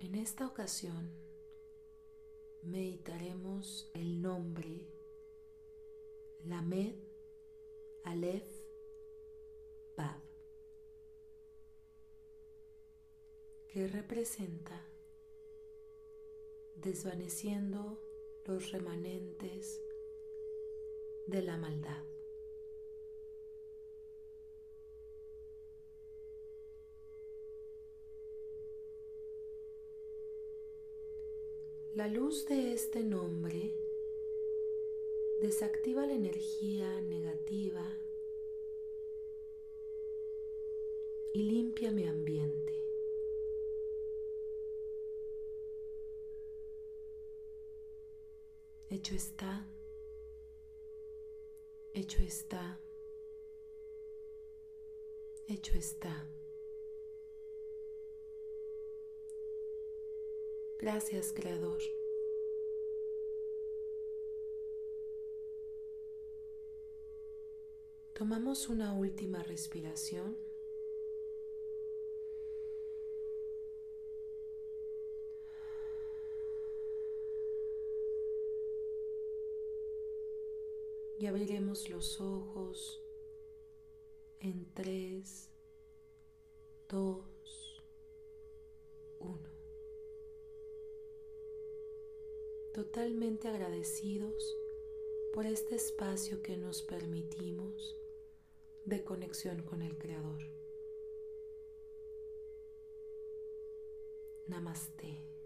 En esta ocasión meditaremos el nombre Lamed Aleph que representa desvaneciendo los remanentes de la maldad. La luz de este nombre desactiva la energía negativa y limpia mi ambiente. Hecho está, hecho está, hecho está. Gracias, Creador. Tomamos una última respiración. y abriremos los ojos en tres, dos, uno. Totalmente agradecidos por este espacio que nos permitimos de conexión con el Creador. Namaste.